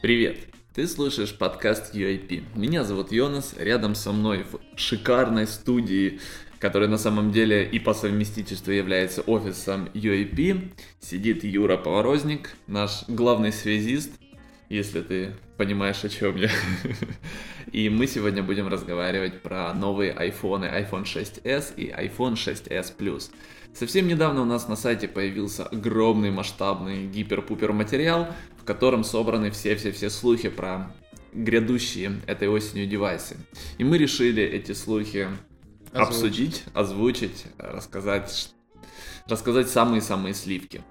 Привет! Ты слушаешь подкаст UIP. Меня зовут Йонас, рядом со мной в шикарной студии, которая на самом деле и по совместительству является офисом UIP, сидит Юра Поворозник, наш главный связист, если ты понимаешь, о чем я. И мы сегодня будем разговаривать про новые айфоны iPhone 6s и iPhone 6s Plus. Совсем недавно у нас на сайте появился огромный масштабный гипер-пупер материал, котором собраны все-все-все слухи про грядущие этой осенью девайсы. И мы решили эти слухи Озвучить. обсудить, озвучить, рассказать, рассказать самые-самые сливки.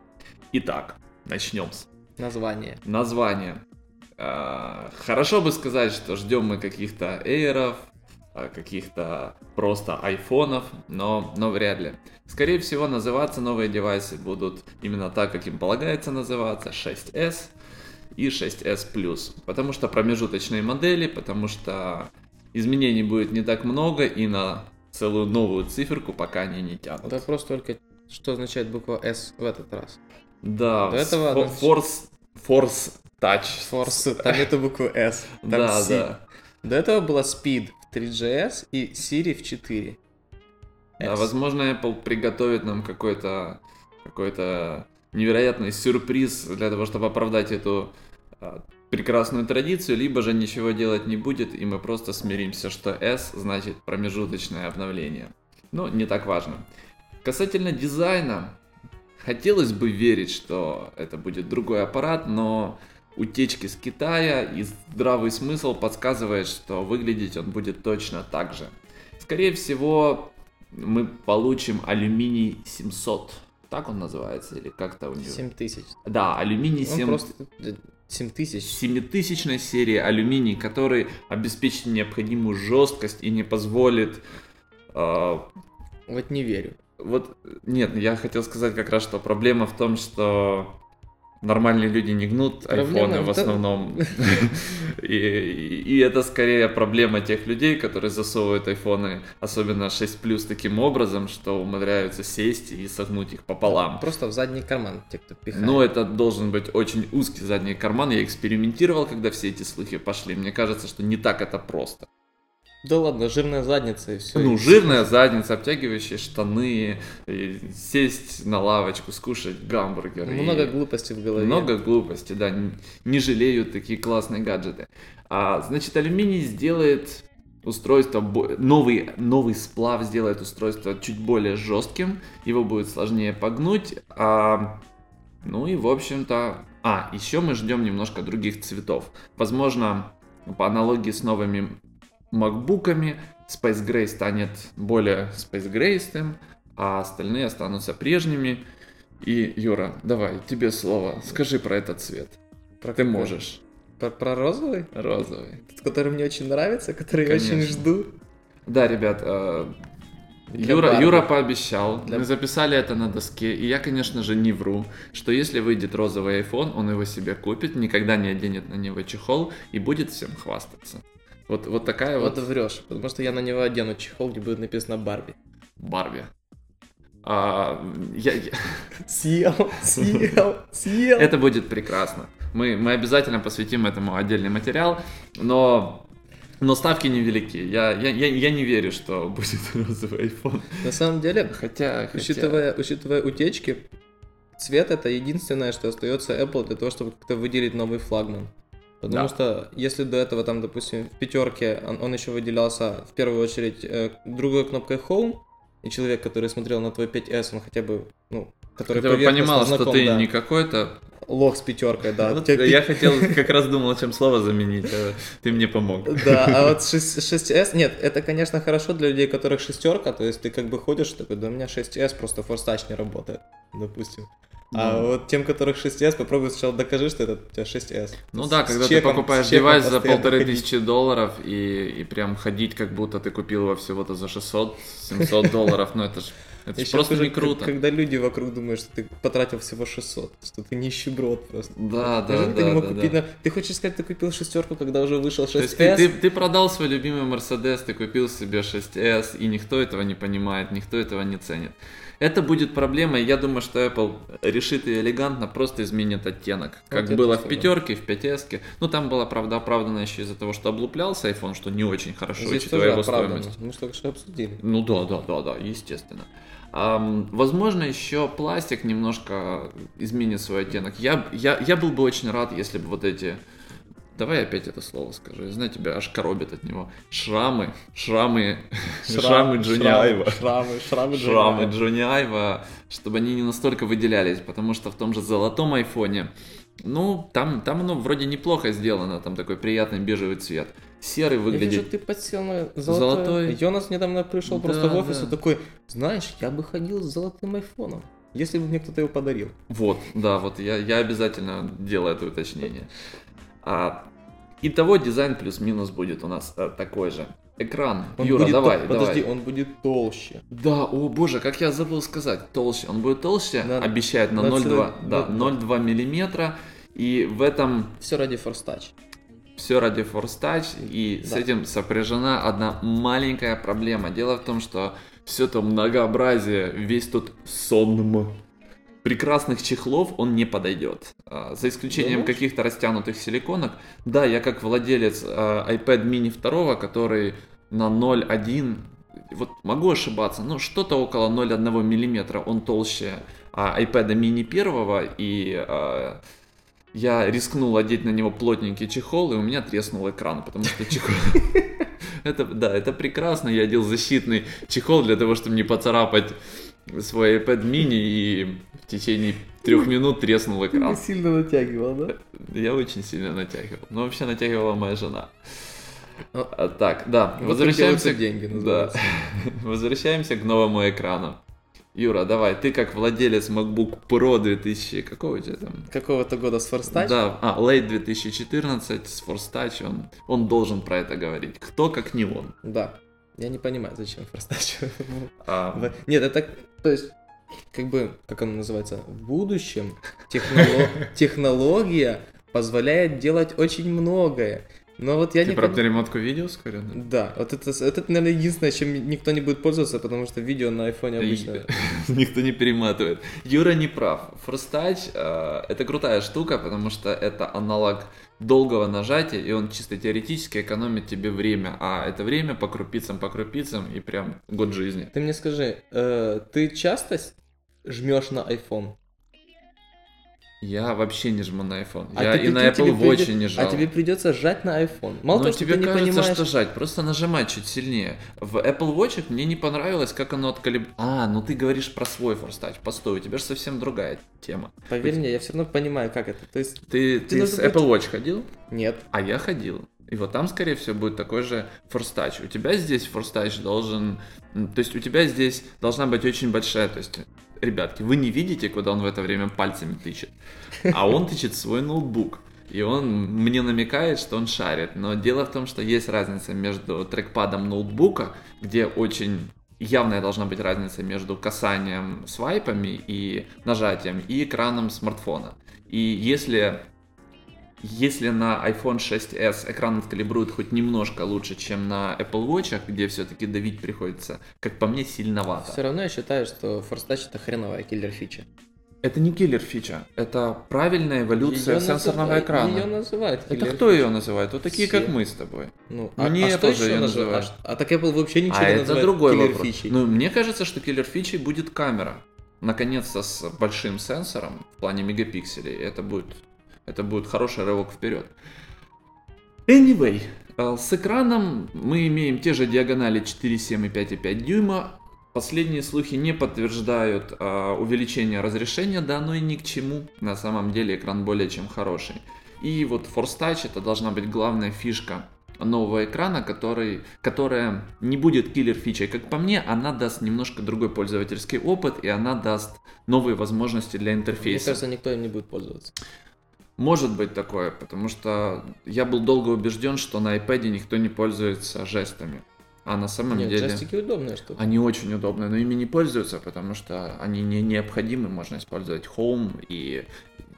Итак, начнем с Название. названия. А, Хорошо бы сказать, что ждем мы каких-то эйров, а, каких-то просто айфонов, но, но вряд ли. Скорее всего, называться новые девайсы будут именно так, как им полагается называться, 6s и 6s Plus. Потому что промежуточные модели, потому что изменений будет не так много и на целую новую циферку пока они не тянут. Вопрос только, что означает буква S в этот раз. Да, До этого фо- Force, Force Touch. Force, там нету буквы S. Там Да, C. да. До этого была Speed в 3GS и Siri в 4. Да, S. возможно, Apple приготовит нам какой-то какой-то невероятный сюрприз для того, чтобы оправдать эту а, прекрасную традицию, либо же ничего делать не будет, и мы просто смиримся, что S значит промежуточное обновление. Но не так важно. Касательно дизайна, хотелось бы верить, что это будет другой аппарат, но утечки с Китая и здравый смысл подсказывает, что выглядеть он будет точно так же. Скорее всего, мы получим алюминий 700. Так он называется или как-то у него? 7000. Да, алюминий Он 7... просто 7000. 7000 серии алюминий, который обеспечит необходимую жесткость и не позволит... э, Вот не верю. вот, нет, я хотел сказать как раз, что проблема в том, что нормальные люди не гнут айфоны в основном. И, и- и это скорее проблема тех людей, которые засовывают айфоны, особенно 6 плюс таким образом, что умудряются сесть и согнуть их пополам. Просто в задний карман те, кто пихает. Но это должен быть очень узкий задний карман. Я экспериментировал, когда все эти слухи пошли. Мне кажется, что не так это просто. Да ладно, жирная задница и все. Ну, жирная задница, обтягивающие штаны, и сесть на лавочку, скушать гамбургер. и Много глупостей в голове. Много глупости, да. н- Не жалеют такие классные гаджеты. А, значит, алюминий сделает устройство, новый, новый сплав сделает устройство чуть более жестким, его будет сложнее погнуть, а, ну и в общем-то... А, еще мы ждем немножко других цветов. Возможно, по аналогии с новыми макбуками, Space Gray станет более Space Grayстым, а остальные останутся прежними. И, Юра, давай, тебе слово. Скажи про этот цвет. Про Ты можешь. Про, про розовый? Розовый. Тот, который мне очень нравится, который я очень Конечно. жду. Да, ребят, э, Юра. Юра пообещал, Для- мы записали это на доске, и я, конечно же, не вру, что если выйдет розовый iPhone, он его себе купит, никогда не оденет на него чехол и будет всем хвастаться. Вот, вот такая вот, Вот врешь, потому что я на него одену чехол, где будет написано Барби. Барби. А, я- я- Съел, съел, съел. Это будет прекрасно. Мы, мы обязательно посвятим этому отдельный материал, но, но ставки невелики. Я, я, я, я не верю, что будет розовый iPhone. На самом деле, Хотя, хотя... учитывая, учитывая утечки, цвет это единственное, что остается Apple для того, чтобы как-то выделить новый флагман. Потому Да. что если до этого там, допустим, в пятерке он, он еще выделялся в первую очередь э, другой кнопкой Home, и человек, который смотрел на твой 5S, он хотя бы, ну, который Ты бы понимал, что знаком, ты да. не какой-то... лох с пятеркой, да. Вот Тебе я хотел, как раз думал, чем слово заменить, а ты мне помог. Да, а вот 6, 6S, нет, это, конечно, хорошо для людей, у которых шестерка, то есть ты как бы ходишь такой, да у меня 6S, просто форстач не работает, допустим. А Ну. вот тем, которых 6S, попробуй сначала докажи, что это у тебя 6S. Ну да, с когда ты чеком- покупаешь с чеком девайс за полторы ходить. тысячи долларов и, и прям ходить, как будто ты купил его всего-то за 600-700 долларов, ну это ж Это Ещё просто не круто. Когда люди вокруг думают, что ты потратил всего 600, что ты нищеброд просто. Да, да, Неужели ты да, не мог да, купить да. на- Ты хочешь сказать, ты купил шестерку, когда уже вышел 6S? То есть ты, ты, ты продал свой любимый Мерседес, ты купил себе 6S, и никто этого не понимает, никто этого не ценит. Это будет проблемой, я думаю, что Apple решит ее элегантно, просто изменит оттенок. Как Вот было в пятерке, в 5S. Ну, там была, правда, оправдана еще из-за того, что облуплялся iPhone, что не очень хорошо, Здесь учитывая его оправдано. стоимость. Мы только что обсудили. Ну да, да, да, да, естественно. Ам, возможно, еще пластик немножко изменит свой оттенок. Я, я, я был бы очень рад, если бы вот эти... Давай опять это слово скажу. Я знаю, тебя аж коробит от него. Шрамы, шрамы, шрамы Джонни Айва. Шрамы, шрамы, Шрамы Айва, чтобы они не настолько выделялись, потому что в том же золотом айфоне, ну, там, там оно вроде неплохо сделано, там такой приятный бежевый цвет. Серый Я выглядит вижу, ты подсел на золотой. Золотой. Йонас недавно пришел просто Да, в офис да. и такой, знаешь, я бы ходил с золотым айфоном, если бы мне кто-то его подарил. Вот, да, вот я, я обязательно делаю это уточнение. А, итого дизайн плюс-минус будет у нас э, такой же. Экран. Он Юра, будет давай, тол- Подожди, давай. он будет толще. Да, о боже, как я забыл сказать, толще. Он будет толще, На- обещает на на 0,2 целый- да, да. 0,2 миллиметра. И в этом Все ради Force Touch. все ради Force Touch, и с Да. этим сопряжена одна маленькая проблема. Дело в том, что все это многообразие, весь тут сонм прекрасных чехлов он не подойдет. А, За исключением каких-то растянутых силиконок. Да, я как владелец а, iPad mini 2, который на 0,1, вот могу ошибаться, но что-то около 0,1 миллиметра он толще а, iPad mini 1, и я рискнул одеть на него плотненький чехол, и у меня треснул экран, потому что чехол... Это, да, это прекрасно. Я одел защитный чехол для того, чтобы не поцарапать свой iPad mini, и в течение трех минут треснул экран. сильно натягивал, да? Я очень сильно натягивал. Но вообще натягивала моя жена. А, А, так, да, Вот возвращаемся, деньги, да, возвращаемся к новому экрану. Юра, давай, ты как владелец MacBook Pro 2000, какого у тебя там? Какого-то года с Force Touch? Да, а, Late 2014 с Force Touch, он, он должен про это говорить. Кто, как не он. Да. Я не понимаю, зачем Force Touch. А, Нет, это, то есть, как бы, как оно называется, в будущем техноло- технология позволяет делать очень многое. Но вот я ты не про перемотку видео ускоренно? Да, вот это, это, наверное, единственное, чем никто не будет пользоваться, потому что видео на айфоне обычно... Никто не перематывает. Юра не прав. Touch э, это крутая штука, потому что это аналог долгого нажатия, и он чисто теоретически экономит тебе время. А это время по крупицам, по крупицам, и прям год жизни. Ты мне скажи, э, ты часто жмешь на iPhone? Я вообще не жму на iPhone. А Я ты и на прикинь, Apple Watch придё- не жал. А тебе придется жать на iPhone. Мало Но того, что тебе ты не кажется, понимаешь... что жать, просто нажимать чуть сильнее. В Apple Watch мне не понравилось, как оно откалиб... А, ну ты говоришь про свой Touch. Постой, у тебя же совсем другая тема. Поверь мне, я все равно понимаю, как это. То есть, Ты, ты нужно с Apple Watch ходил? нет. А я ходил. И вот там, скорее всего, будет такой же Touch. У тебя здесь Touch должен... То есть у тебя здесь должна быть очень большая... То есть, ребятки, вы не видите, куда он в это время пальцами тычет. А он тычет свой ноутбук. И он мне намекает, что он шарит. Но дело в том, что есть разница между трекпадом ноутбука, где очень явная должна быть разница между касанием свайпами и нажатием, и экраном смартфона. И если если на iPhone 6s экран откалибрует хоть немножко лучше, чем на Apple Watch, где все-таки давить приходится, как по мне, сильновато. Все равно я считаю, что Force Touch это хреновая киллер фича. Это не киллер фича, это правильная эволюция Её сенсорного называют- экрана. Ее называют Это кто ее называет? Вот такие, Все. как мы с тобой. Ну, Мне а, а что тоже её называют? А, а так Apple вообще ничего а не это другой киллер вопрос. фичей. Ну, мне кажется, что киллер фичей будет камера. Наконец-то с большим сенсором в плане мегапикселей. Это будет, это будет хороший рывок вперед. Anyway, э, с экраном мы имеем те же диагонали 4,7 и 5,5 дюйма. Последние слухи не подтверждают э, увеличение разрешения, да оно и ни к чему. На самом деле экран более чем хороший. И вот Force Touch это должна быть главная фишка нового экрана, который, которая не будет киллер фичей. Как по мне, она даст немножко другой пользовательский опыт, и она даст новые возможности для Мне интерфейса. кажется, никто им не будет пользоваться. Может быть такое, потому что я был долго убежден, что на iPad никто не пользуется жестами. А на самом Нет, деле джойстики удобная штука. они очень удобные, но ими не пользуются, потому что они не необходимы, можно использовать Home. И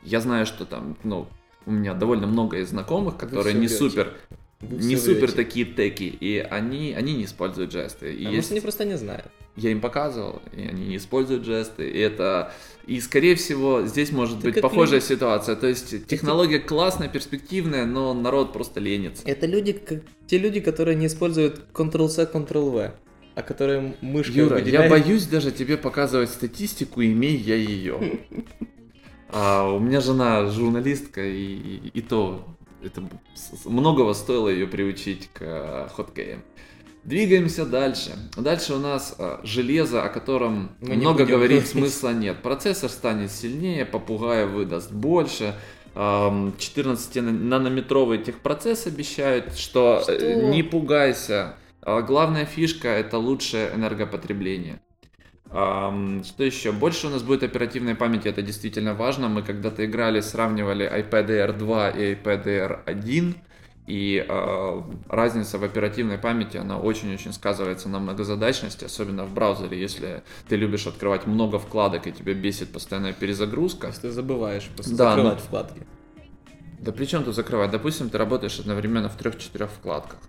я знаю, что там, ну, у меня довольно много из знакомых, которые не супер, не супер такие теки, и они, они не используют жесты. И А есть- может, они просто не знают. я им показывал, и они не используют жесты. И это. И скорее всего, здесь может Так быть это похожая люди- ситуация. То есть технология классная, перспективная, но народ просто ленится. Это люди, как те люди, которые не используют Ctrl-C, Ctrl-V, а которые мышкой Юра, я выделяют- боюсь даже тебе показывать статистику, имея я ее. А у меня жена журналистка, и, и- и то это многого стоило ее приучить к э, хоткеям. Двигаемся дальше. Дальше у нас э, железо, о котором Мы много говорить говорить. смысла нет. Процессор станет сильнее, попугая выдаст больше. Ам, 14-нанометровый техпроцесс обещают, что, э, Что? не пугайся. А Главная фишка это лучшее энергопотребление. Что еще? Больше у нас будет оперативной памяти, это действительно важно. Мы когда-то играли, сравнивали iPad Air 2 и iPad Air 1, и а, разница в оперативной памяти, она очень-очень сказывается на многозадачности, особенно в браузере, если ты любишь открывать много вкладок и тебя бесит постоянная перезагрузка. Если ты забываешь просто Да, закрывать ну- вкладки. Да при чем тут закрывать? Допустим, ты работаешь одновременно в трех-четырех вкладках.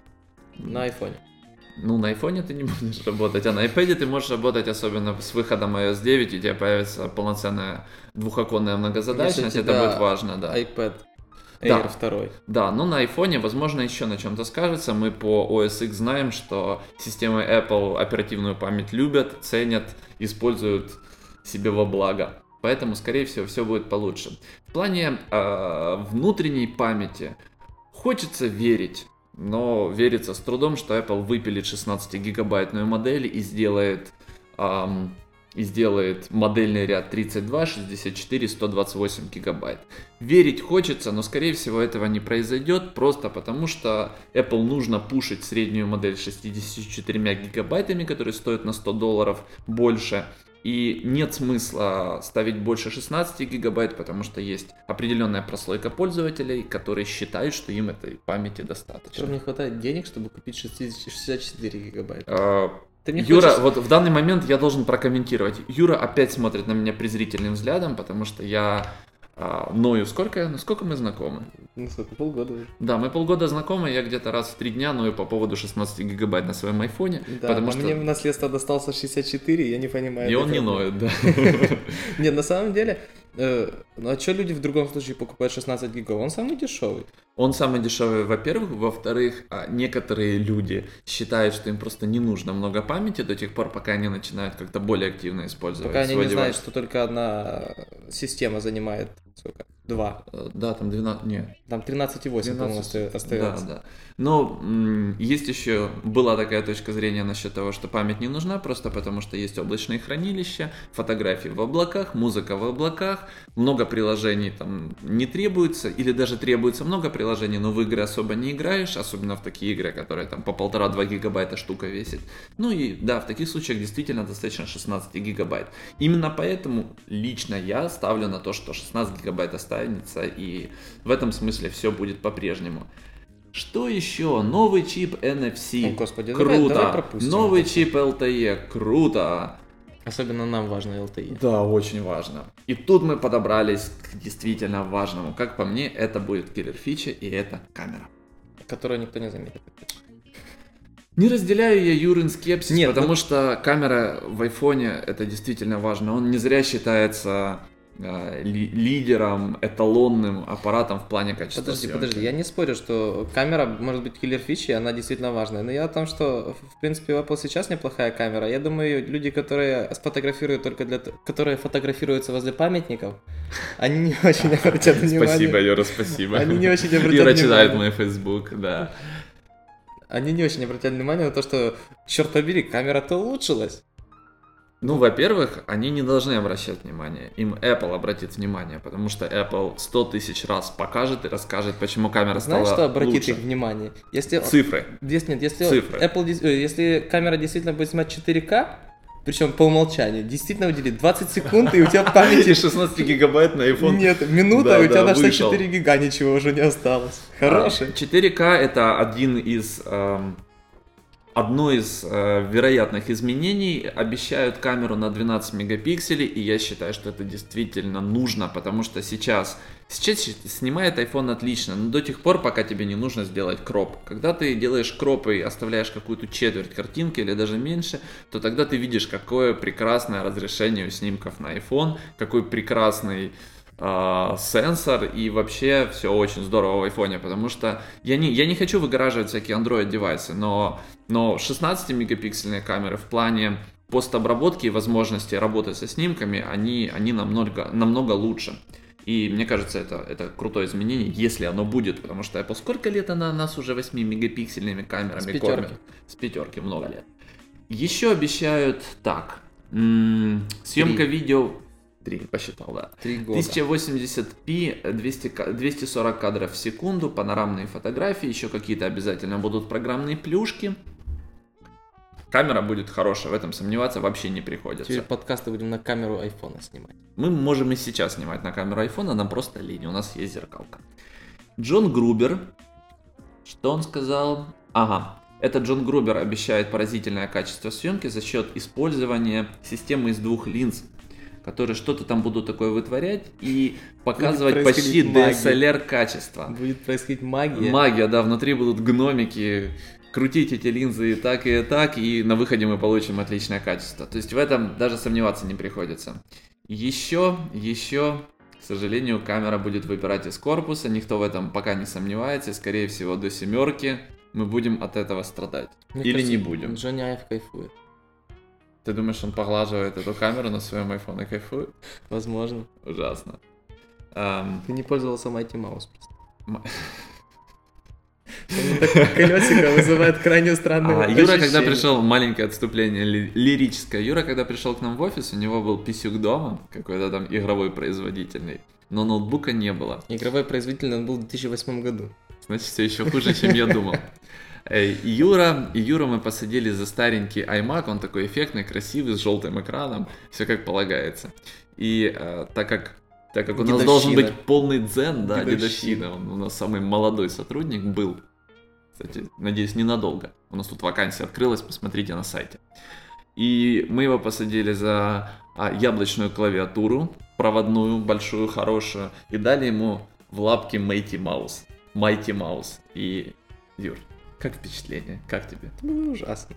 На айфоне. Ну, на айфоне ты не будешь работать, а на iPad ты можешь работать, особенно с выходом iOS 9, и у тебя появится полноценная двухоконная многозадачность, это будет важно, да. iPad Да. Air 2. Да, но на айфоне, возможно, еще на чем-то скажется. Мы по OS X знаем, что системы Apple оперативную память любят, ценят, используют себе во благо. Поэтому, скорее всего, все будет получше. В плане э, внутренней памяти хочется верить, но верится с трудом, что Apple выпилит 16-гигабайтную модель и сделает, ам, и сделает модельный ряд 32, 64, 128 гигабайт. Верить хочется, но скорее всего этого не произойдет, просто потому что Apple нужно пушить среднюю модель с 64 гигабайтами, которые стоят на 100 долларов больше. И нет смысла ставить больше 16 гигабайт, потому что есть определенная прослойка пользователей, которые считают, что им этой памяти Что достаточно. мне хватает денег, чтобы купить 60 64 гигабайта? А, Ты мне Юра, хочешь- вот в данный момент я должен прокомментировать. Юра опять смотрит на меня презрительным взглядом, потому что я а, ною. Сколько, я- ну, сколько мы знакомы? Ну сколько, полгода уже. Да, мы полгода знакомы, я где-то раз в три дня ною по поводу 16 гигабайт на своем айфоне, Да, потому а что... мне в наследство достался 64, я не понимаю. И он не ноет, да. Нет, на самом деле, э, ну а что люди в другом случае покупают 16 гигов? Он самый дешевый. Он самый дешевый, во-первых. Во-вторых, а, некоторые люди считают, что им просто не нужно много памяти до тех пор, пока они начинают как-то более активно использовать Пока они не знают, что только одна система занимает сколько? Два. Э, Да, там 12... Нет, Там 13,8, по-моему, оста- остается. Да, да. Но есть еще, была такая точка зрения насчет того, что память не нужна, просто потому что есть облачные хранилища, фотографии в облаках, музыка в облаках, много приложений там не требуется, или даже требуется много приложений, но в игры особо не играешь, особенно в такие игры, которые там по полтора-два гигабайта штука весит. Ну и да, в таких случаях действительно достаточно 16 гигабайт. Именно поэтому лично я ставлю на то, что 16 гигабайт останется, и в этом смысле все будет по-прежнему. Что еще? Новый чип NFC. О, господи, давай- круто. давай пропустим Новый чип LTE. Круто. Особенно нам важно LTE. Да, очень важно. И тут мы подобрались к действительно важному. Как по мне, это будет киллер фича, и это камера. Которую никто не заметит. Не разделяю я Юрин скепсис, Нет, потому вот- что камера в айфоне это действительно важно. Он не зря считается лидером, эталонным аппаратом в плане качества. Подожди, съемки. подожди, я не спорю, что камера может быть киллер фичи, она действительно важная. Но я о том, что в принципе у Apple сейчас неплохая камера. Я думаю, люди, которые сфотографируют только для которые фотографируются возле памятников, они не очень обратят внимание. Спасибо, Юра, спасибо. Они не очень обратят Юра читает внимание. мой Facebook, да. Они не очень обратят внимание на то, что, черт побери, камера-то улучшилась. Ну, во-первых, они не должны обращать внимание. Им Apple обратит внимание, потому что Apple 100 тысяч раз покажет и расскажет, почему камера Знаешь, стала что обратит лучше. их внимание? Если Цифры. Если, нет, если Цифры. Apple, э, если камера действительно будет снимать 4К, причем по умолчанию, действительно уделит 20 секунд, и у тебя памяти 16 гигабайт на iPhone. нет, минута, Да, и у тебя да, на вышел. 4 гига ничего уже не осталось. Хороший. А, 4К это один из эм, одно из э, вероятных изменений обещают камеру на 12 мегапикселей, и я считаю, что это действительно нужно, потому что сейчас, сейчас снимает iPhone отлично, но до тех пор, пока тебе не нужно сделать кроп. Когда ты делаешь кроп и оставляешь какую-то четверть картинки или даже меньше, то тогда ты видишь, какое прекрасное разрешение у снимков на iPhone, какой прекрасный сенсор и вообще все очень здорово в айфоне, потому что я не, я не хочу выгораживать всякие Android девайсы, но, но 16 мегапиксельные камеры в плане постобработки и возможности работать со снимками, они, они намного, намного лучше. И мне кажется, это, это крутое изменение, если оно будет, потому что Apple сколько лет она нас уже 8 мегапиксельными камерами С пятерки. кормит? С пятерки, много лет. Еще обещают так. М- съемка Три. видео Три, посчитал, да. Три года. 1080p, 200, 240 кадров в секунду, панорамные фотографии, еще какие-то обязательно будут программные плюшки. Камера будет хорошая, в этом сомневаться вообще не приходится. Теперь подкасты будем на камеру айфона снимать. Мы можем и сейчас снимать на камеру айфона, нам просто лень, у нас есть зеркалка. Джон Грубер, что он сказал? Ага, этот Джон Грубер обещает поразительное качество съемки за счет использования системы из двух линз которые что-то там будут такое вытворять и показывать почти DSLR качество. Будет происходить магия. Магия, да, внутри будут гномики, крутить эти линзы и так, и так, и на выходе мы получим отличное качество. То есть в этом даже сомневаться не приходится. Еще, еще, к сожалению, камера будет выпирать из корпуса, никто в этом пока не сомневается, скорее всего до семерки мы будем от этого страдать. Мне Или кажется, не будем. Джонни Айв кайфует. Ты думаешь, он поглаживает эту камеру на своем iPhone и кайфует? Возможно. Ужасно. Um... Ты не пользовался Mighty Mouse просто. Колесико вызывает крайне странные а, Юра, когда пришел, маленькое отступление лирическое. Юра, когда пришел к нам в офис, у него был писюк дома, какой-то там игровой производительный, но ноутбука не было. Игровой производительный он был в 2008 году. Значит, все еще хуже, чем я думал. Э, Юра, и Юра мы посадили за старенький iMac, он такой эффектный, красивый, с желтым экраном, все как полагается. И э, так как так как у нас должен быть полный дзен, да, дедовщина. дедовщина, он у нас самый молодой сотрудник был, кстати, надеюсь, ненадолго. У нас тут вакансия открылась, посмотрите на сайте. И мы его посадили за а, яблочную клавиатуру, проводную, большую, хорошую, и дали ему в лапки Mighty Mouse. Mighty Mouse. И, Юр, как впечатление? Как тебе? Это было ужасно.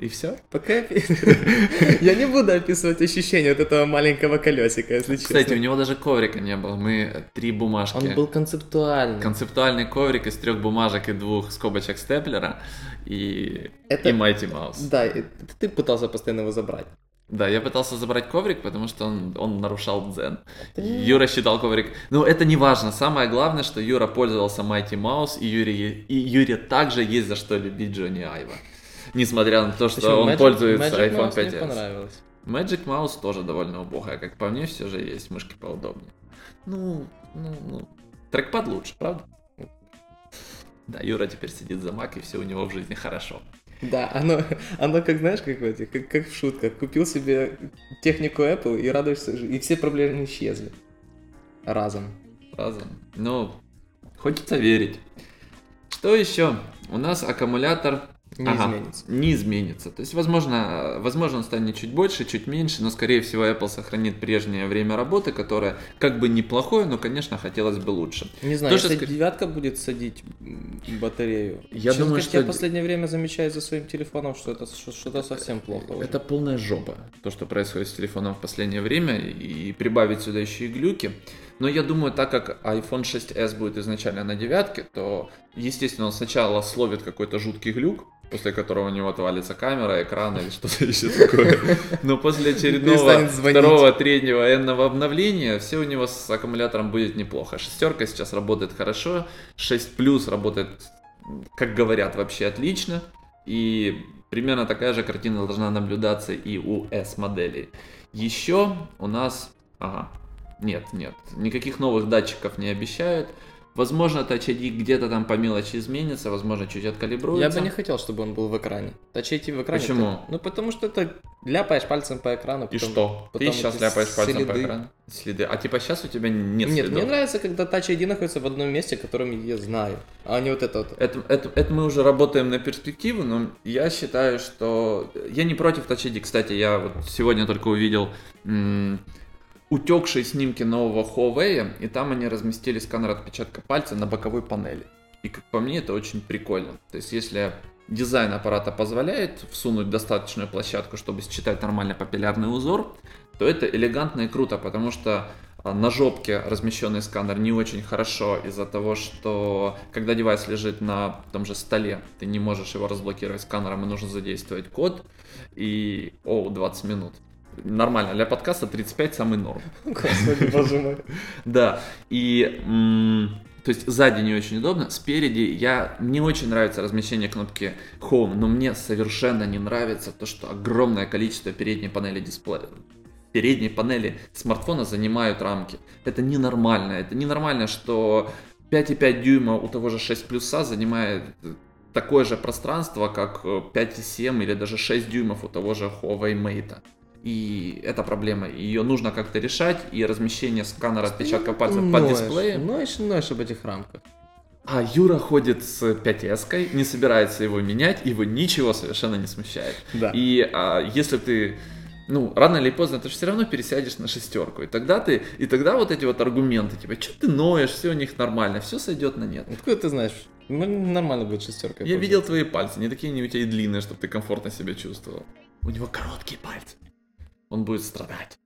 И все? Пока я не буду описывать ощущение от этого маленького колесика, если честно. Кстати, у него даже коврика не было. Мы три бумажки. Он был концептуальный. Концептуальный коврик из трех бумажек и двух скобочек степлера и, это... и Mighty Mouse. Да, ты пытался постоянно его забрать. Да, я пытался забрать коврик, потому что он, он нарушал дзен. Юра считал коврик. Ну, это не важно. Самое главное, что Юра пользовался Mighty Mouse, и Юре, и Юре также есть за что любить Джонни Айва. Несмотря на то, что Почему? он Magic, пользуется Magic iPhone 5s. Мне понравилось. Magic Mouse тоже довольно убогая. Как по мне, все же есть мышки поудобнее. Ну, ну, ну. Трекпад лучше, правда? Да, Юра теперь сидит за Mac, и все у него в жизни хорошо. Да, оно, оно как, знаешь, как, в этих, как, как в шутках. Купил себе технику Apple и радуешься, и все проблемы исчезли. Разом. Разом. Ну, хочется верить. Что еще? У нас аккумулятор не ага, изменится. Не изменится. То есть, возможно, возможно, он станет чуть больше, чуть меньше, но, скорее всего, Apple сохранит прежнее время работы, которое как бы неплохое, но, конечно, хотелось бы лучше. Не знаю, То, если что... девятка будет садить батарею. Я Сейчас, думаю, что... Я в последнее время замечаю за своим телефоном, что это что-то совсем плохо. Уже. Это полная жопа, то, что происходит с телефоном в последнее время, и прибавить сюда еще и глюки. Но я думаю, так как iPhone 6s будет изначально на девятке, то, естественно, он сначала словит какой-то жуткий глюк, после которого у него отвалится камера, экран или что-то еще такое. Но после очередного второго, третьего энного обновления все у него с аккумулятором будет неплохо. Шестерка сейчас работает хорошо, 6 плюс работает, как говорят, вообще отлично. И примерно такая же картина должна наблюдаться и у S-моделей. Еще у нас... Ага, нет, нет, никаких новых датчиков не обещают. Возможно, Touch ID где-то там по мелочи изменится, возможно, чуть Я откалибруется. бы не хотел, чтобы он был в экране. Touch ID в экране. Почему? это- Ну, потому что это ляпаешь пальцем по экрану. И потом- что? Ты потом сейчас эти ляпаешь пальцем по следы. экрану? Следы. А типа сейчас у тебя нет, Нет, следов? мне нравится, когда Touch ID находится в одном месте, которым я знаю, а не вот это вот. Это, это, это мы уже работаем на перспективу, но я считаю, что... Я не против Touch ID. Кстати, я вот сегодня только увидел м, утекшие снимки нового Huawei, и там они разместили сканер отпечатка пальца на боковой панели. И как по мне, это очень прикольно. То есть, если дизайн аппарата позволяет всунуть достаточную площадку, чтобы считать нормально папиллярный узор, то это элегантно и круто, потому что а, на жопке размещенный сканер не очень хорошо из-за того, что когда девайс лежит на том же столе, ты не можешь его разблокировать сканером, и нужно задействовать код, и, о, 20 минут. Нормально, для подкаста 35 самый норм. Господи, боже мой. Да, и то есть сзади не очень удобно, спереди я мне очень нравится размещение кнопки Home, но мне совершенно не нравится то, что огромное количество передней панели дисплея передней панели смартфона занимают рамки. Это ненормально. Это ненормально, что 5,5 дюйма у того же 6 плюса занимает такое же пространство, как э, 5,7 или даже 6 дюймов у того же Huawei Mate. И это проблема. Ее нужно как-то решать, и размещение сканера отпечатка пальца под Ноешь, дисплеем. Ноешь, ноешь об этих рамках. А Юра ходит с 5S, не собирается его менять, его ничего совершенно не смущает. Да. И а, если ты, ну, рано или поздно, ты же все равно пересядешь на шестерку. И тогда ты, и тогда вот эти вот аргументы, типа, что ты ноешь, все у них нормально, все сойдет на нет. Откуда ты знаешь? Ну, Нормально будет шестерка. Я видел твои пальцы, не такие они у тебя и длинные, чтобы ты комфортно себя чувствовал. У него короткие пальцы. Он будет страдать.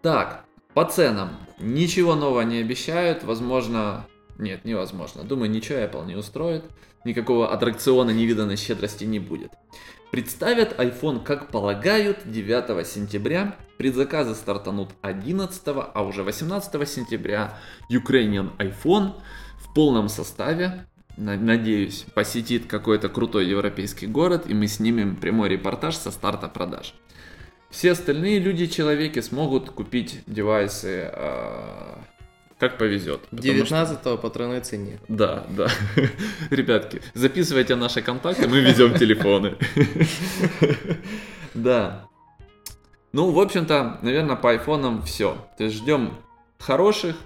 Так, по ценам. Ничего нового не обещают. Возможно... Нет, невозможно. Думаю, ничего Apple не устроит. Никакого аттракциона невиданной щедрости не будет. Представят iPhone, как полагают, 9 сентября. Предзаказы стартанут 11, а уже 18 сентября Ukrainian iPhone в полном составе на- надеюсь, посетит какой-то крутой европейский город, и мы снимем прямой репортаж со старта продаж. Все остальные люди-человеки смогут купить девайсы а, как повезет. потому что- 19 по тройной цене. Да, да. Ребятки, записывайте наши контакты, мы везем телефоны. Да. Ну, в общем-то, наверное, по айфонам все. То есть ждем хороших,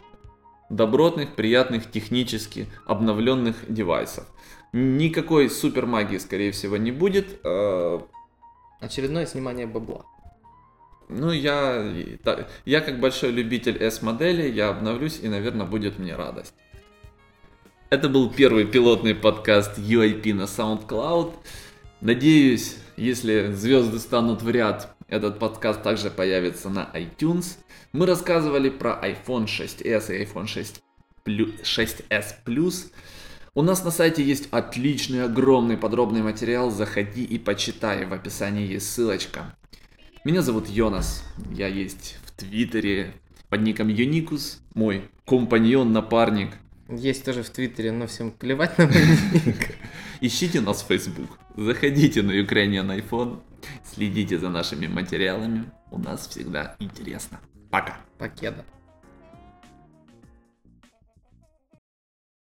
добротных, приятных, технически обновленных девайсов. Никакой супер магии, скорее всего, не будет. Э, Очередное снимание бабла. Ну, я, я как большой любитель S-модели, я обновлюсь, и, наверное, будет мне радость. Это был первый пилотный подкаст UIP на SoundCloud. Надеюсь, если звезды станут в ряд, этот подкаст также появится на iTunes. Мы рассказывали про iPhone 6s и iPhone 6 плю- 6s Plus. У нас на сайте есть отличный, огромный, подробный материал. Заходи и почитай. В описании есть ссылочка. Меня зовут Йонас. Я есть в Твиттере под ником Юникус. Мой компаньон, напарник. Есть тоже в Твиттере, но всем плевать на мой ник. Ищите нас в Facebook. Заходите на Ukrainian iPhone. Следите за нашими материалами. У нас всегда интересно. Пока. Покеда.